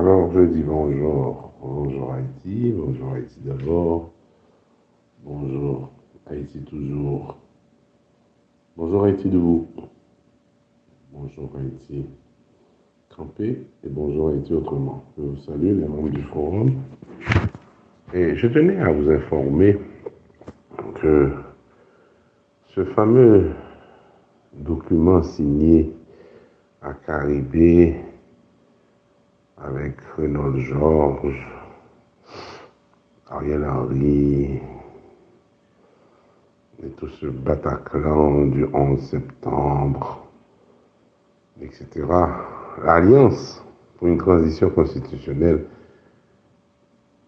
Alors, je dis bonjour. Bonjour Haïti. Bonjour Haïti d'abord. Bonjour Haïti toujours. Bonjour Haïti debout. Bonjour Haïti campé. Et bonjour Haïti autrement. Je vous salue les membres du forum. Et je tenais à vous informer que ce fameux document signé à Caribé avec Renaud Georges, Ariel Henry, et tout ce Bataclan du 11 septembre, etc. L'Alliance pour une transition constitutionnelle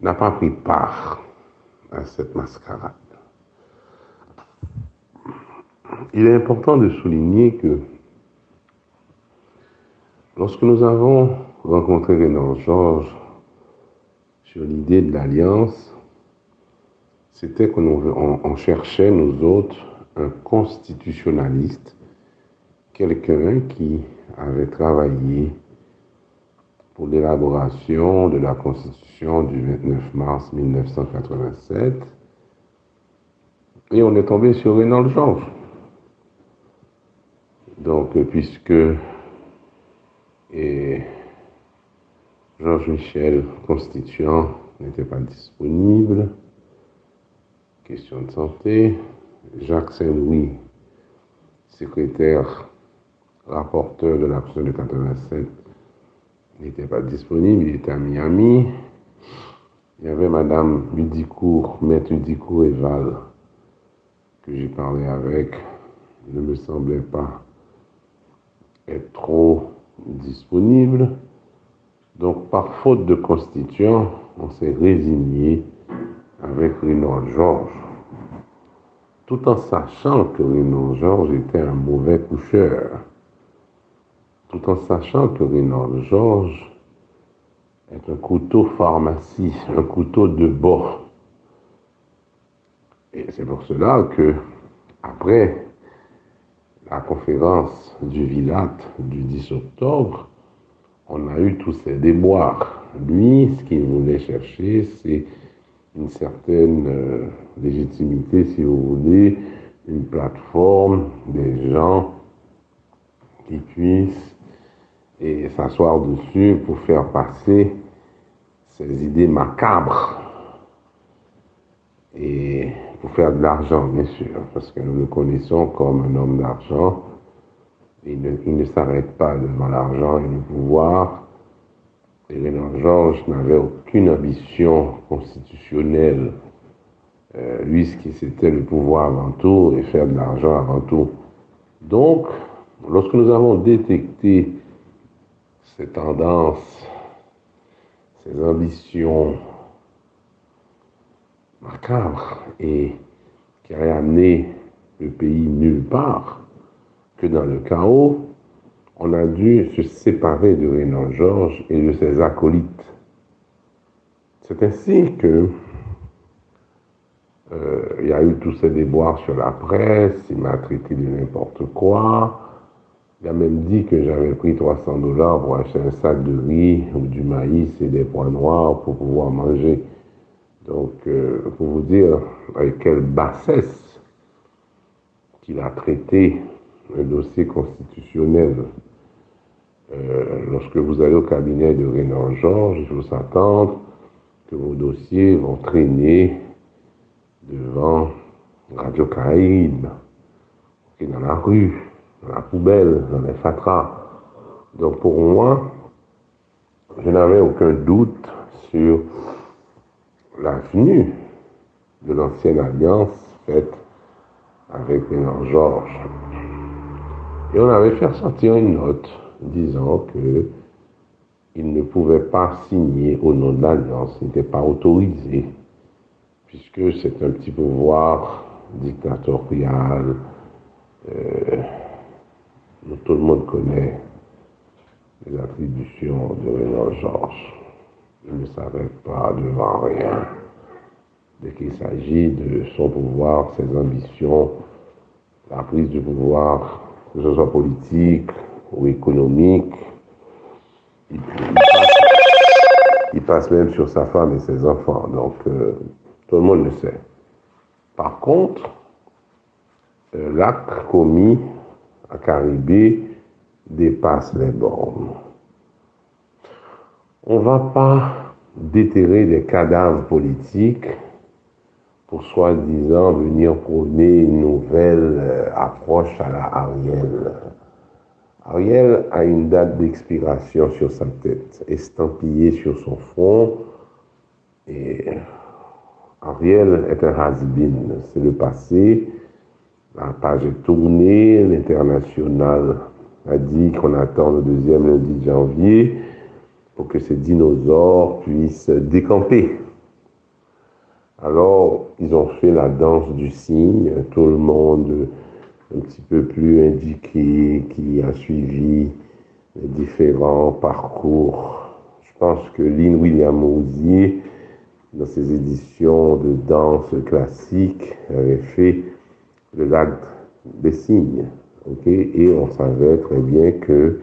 n'a pas pris part à cette mascarade. Il est important de souligner que lorsque nous avons rencontré Renan Georges sur l'idée de l'alliance, c'était qu'on on cherchait, nous autres, un constitutionnaliste, quelqu'un qui avait travaillé pour l'élaboration de la Constitution du 29 mars 1987. Et on est tombé sur Renan Georges. Donc, puisque et Georges Michel, constituant, n'était pas disponible. Question de santé. Jacques Saint-Louis, secrétaire, rapporteur de la de 87, n'était pas disponible, il était à Miami. Il y avait Madame Udicourt, Maître Udicourt Eval, que j'ai parlé avec, ne me semblait pas être trop disponible. Donc, par faute de constituant, on s'est résigné avec Renaud Georges, tout en sachant que Renaud Georges était un mauvais coucheur, tout en sachant que Renaud Georges est un couteau pharmacie, un couteau de bord. Et c'est pour cela que, après la conférence du Vilat du 10 octobre, on a eu tous ces déboires. Lui, ce qu'il voulait chercher, c'est une certaine euh, légitimité, si vous voulez, une plateforme, des gens qui puissent s'asseoir dessus pour faire passer ces idées macabres et pour faire de l'argent, bien sûr, parce que nous le connaissons comme un homme d'argent. Il ne, s'arrête pas devant l'argent et le pouvoir. Et Renan Georges n'avait aucune ambition constitutionnelle. Euh, lui, ce qui c'était le pouvoir avant tout et faire de l'argent avant tout. Donc, lorsque nous avons détecté ces tendances, ces ambitions macabre et qui aurait amené le pays nulle part que dans le chaos, on a dû se séparer de Renan Georges et de ses acolytes. C'est ainsi que euh, il y a eu tous ces déboires sur la presse, il m'a traité de n'importe quoi. Il a même dit que j'avais pris 300 dollars pour acheter un sac de riz ou du maïs et des pois noirs pour pouvoir manger. Donc, euh, pour vous dire avec quelle bassesse qu'il a traité un dossier constitutionnel. Euh, lorsque vous allez au cabinet de Renan Georges, il faut s'attendre que vos dossiers vont traîner devant Radio Caraïbe, dans la rue, dans la poubelle, dans les fatras. Donc pour moi, je n'avais aucun doute sur l'avenue de l'ancienne alliance faite avec Renan Georges. Et on avait fait sortir une note disant que il ne pouvait pas signer au nom de l'alliance, il n'était pas autorisé, puisque c'est un petit pouvoir dictatorial. Euh, tout le monde connaît les attributions de Renan Georges il ne s'arrête pas devant rien. Dès qu'il s'agit de son pouvoir, ses ambitions, la prise du pouvoir, que ce soit politique ou économique, il, passe, même sur sa femme et ses enfants. Donc, euh, tout le monde le sait. Par contre, euh, l'acte commis à Caribé dépasse les bornes. On ne va pas déterrer des cadavres politiques pour soi-disant venir prôner une nouvelle euh, approche à la Ariel. Ariel a une date d'expiration sur sa tête, estampillée sur son front. Et Ariel est un has-been, c'est le passé. La page est tournée, l'international a dit qu'on attend le deuxième lundi de janvier pour que ces dinosaures puissent décamper. Alors, ils ont fait la danse du cygne, tout le monde un petit peu plus indiqué, qui a suivi les différents parcours. Je pense que Lynn William Osier, dans ses éditions de danse classique, avait fait le lac des signes. Et on savait très bien que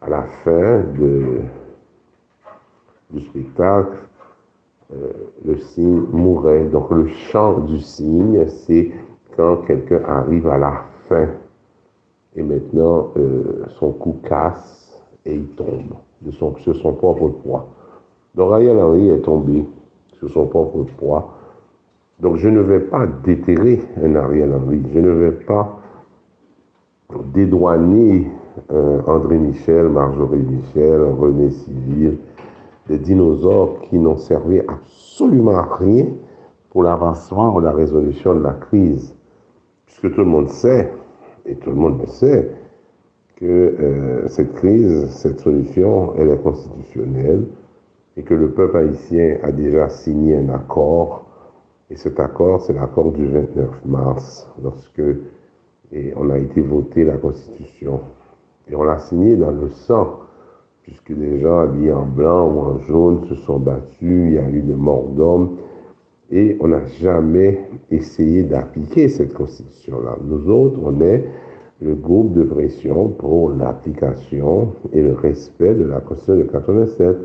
à la fin du spectacle, le cygne mourait. Donc le chant du cygne, c'est quand quelqu'un arrive à la fin et maintenant euh, son cou casse et il tombe de son, sur son propre poids. Donc Ariel Henry est tombé sur son propre poids. Donc je ne vais pas déterrer un Ariel Henry, je ne vais pas dédouaner euh, André Michel, Marjorie Michel, René Civil, des dinosaures qui n'ont servi absolument à rien pour l'avancement ou la résolution de la crise. Puisque tout le monde sait, et tout le monde le sait, que euh, cette crise, cette solution, elle est constitutionnelle et que le peuple haïtien a déjà signé un accord. Et cet accord, c'est l'accord du 29 mars, lorsque et on a été voté la Constitution. Et on l'a signé dans le sang, puisque les gens habillés en blanc ou en jaune se sont battus, il y a eu des morts d'hommes, et on n'a jamais essayé d'appliquer cette Constitution-là. Nous autres, on est le groupe de pression pour l'application et le respect de la Constitution de 87.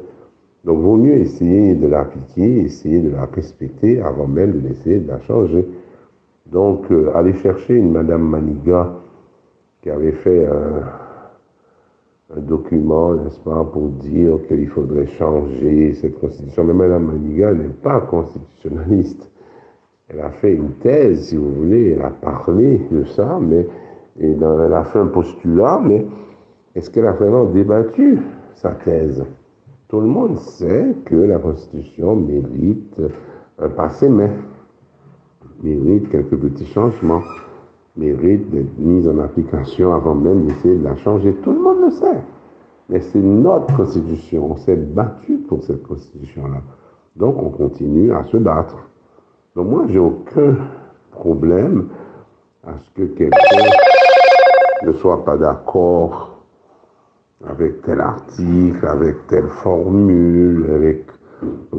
Donc, vaut mieux essayer de l'appliquer, essayer de la respecter avant même d'essayer de la changer. Donc, euh, aller chercher une Madame Maniga qui avait fait un, document, n'est-ce pas, pour dire qu'il faudrait changer cette constitution. Mais Madame Maniga n'est pas constitutionnaliste. Elle a fait une thèse, si vous voulez, elle a parlé de ça, mais et elle a fait un postulat, mais est-ce qu'elle a vraiment débattu sa thèse? Tout le monde sait que la Constitution mérite un passé, mais mérite quelques petits changements, mérite d'être mise en application avant même d'essayer de la changer. Tout le monde le sait. Mais c'est notre constitution. On s'est battu pour cette constitution-là. Donc on continue à se battre. Donc moi, j'ai aucun problème à ce que quelqu'un ne soit pas d'accord avec tel article, avec telle formule, avec...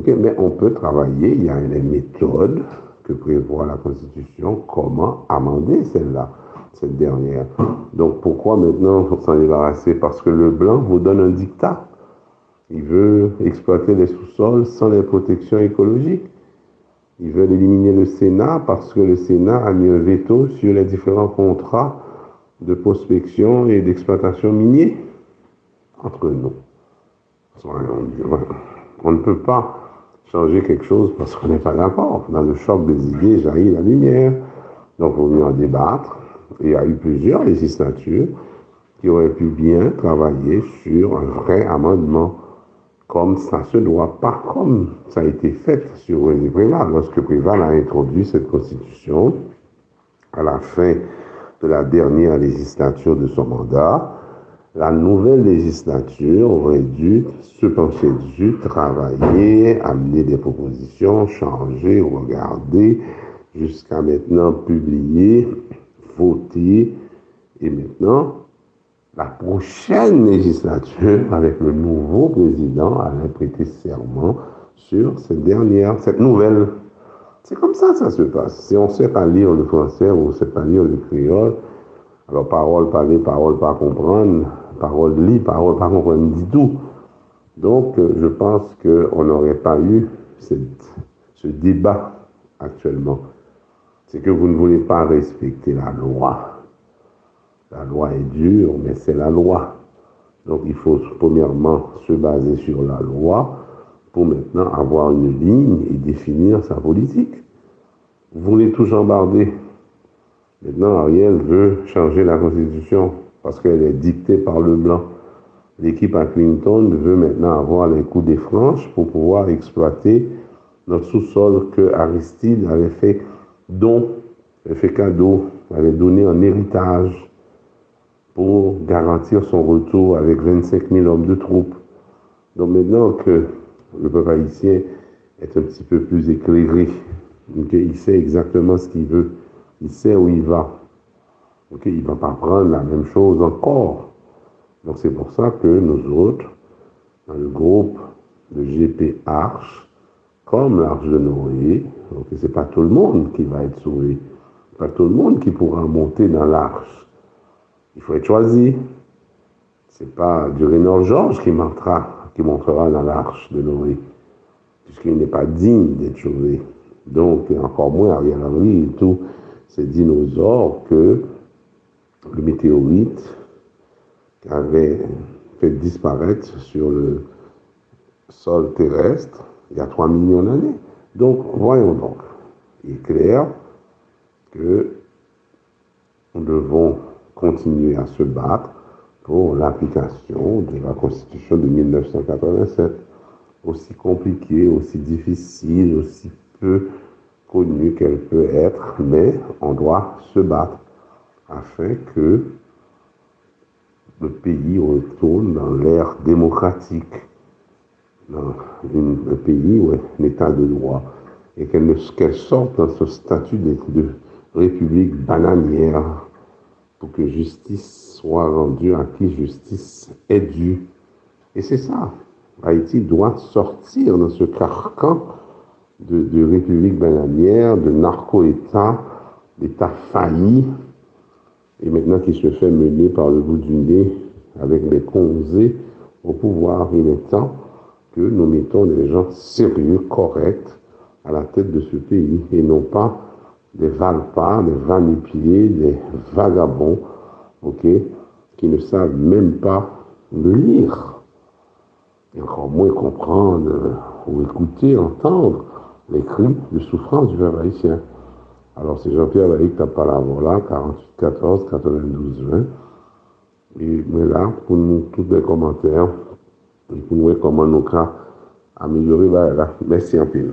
Mais on peut travailler, il y a des méthodes que prévoit la Constitution, comment amender celle-là, cette dernière. Donc pourquoi maintenant s'en débarrasser Parce que le blanc vous donne un dictat. Il veut exploiter les sous-sols sans les protections écologiques. Il veut éliminer le Sénat parce que le Sénat a mis un veto sur les différents contrats de prospection et d'exploitation minier entre nous. On ne peut pas changer quelque chose parce qu'on n'est pas d'accord. Dans le choc des idées jaillit la lumière. Donc, on vient en débattre. Il y a eu plusieurs législatures qui auraient pu bien travailler sur un vrai amendement, comme ça se doit, pas comme ça a été fait sur René Préval. Lorsque Préval a introduit cette constitution, à la fin de la dernière législature de son mandat, la nouvelle législature aurait dû se pencher dessus, travailler, amener des propositions, changer, regarder, jusqu'à maintenant publier, voter, et maintenant, la prochaine législature, avec le nouveau président, allait prêter serment sur cette dernière, cette nouvelle. C'est comme ça que ça se passe. Si on sait pas lire le français ou on ne sait pas lire le créole, alors parole parler, parole pas comprendre, parole lit, parole pas comprendre du tout. Donc, euh, je pense qu'on n'aurait pas eu ce débat actuellement. C'est que vous ne voulez pas respecter la loi. La loi est dure, mais c'est la loi. Donc, il faut premièrement se baser sur la loi pour maintenant avoir une ligne et définir sa politique. Vous voulez tout jambarder. Maintenant, Ariel veut changer la Constitution parce qu'elle est dictée par le blanc. L'équipe à Clinton veut maintenant avoir les coups des franches pour pouvoir exploiter notre sous-sol que Aristide avait fait don, avait fait cadeau, avait donné en héritage pour garantir son retour avec 25 000 hommes de troupes. Donc maintenant que le peuple haïtien est un petit peu plus éclairé, il sait exactement ce qu'il veut, il sait où il va. Il ne va pas prendre la même chose encore. Donc c'est pour ça que nous autres, dans le groupe de GP Arche, comme l'Arche de Noé, ce n'est pas tout le monde qui va être sauvé, pas tout le monde qui pourra monter dans l'Arche. Il faut être choisi. Ce n'est pas Durénor Georges qui montera, qui montera dans l'Arche de Noé, puisqu'il n'est pas digne d'être sauvé. Donc, encore moins Ariel Henry et tous ces dinosaures que le météorite avait fait disparaître sur le sol terrestre il y a 3 millions d'années. Donc, voyons donc. Il est clair que nous devons continuer à se battre pour l'application de la Constitution de 1987, aussi compliquée, aussi difficile, aussi peu connue qu'elle peut être, mais on doit se battre afin que le pays retourne dans l'ère démocratique, dans un pays où un état de droit, et qu'elle sorte dans ce statut de, république bananière pour que justice soit rendue à qui justice est due. Et c'est ça. Haïti doit sortir de ce carcan de république bananière, de narco-État, d'État failli, et maintenant qui se fait mener par le bout du nez avec les conzés au pouvoir. Il est temps que nous mettons des gens sérieux, corrects, à la tête de ce pays et non pas des valpas, des vanipillés, des vagabonds, qui ne savent même pas lire et encore moins comprendre ou écouter, entendre les cris de souffrance du peuple haïtien. Alors, c'est Jean-Pierre Laïc là, 48 14 92 20. Et mais là, pour nous, tous les commentaires, et pour nous comment nous avons amélioré. Merci un peu.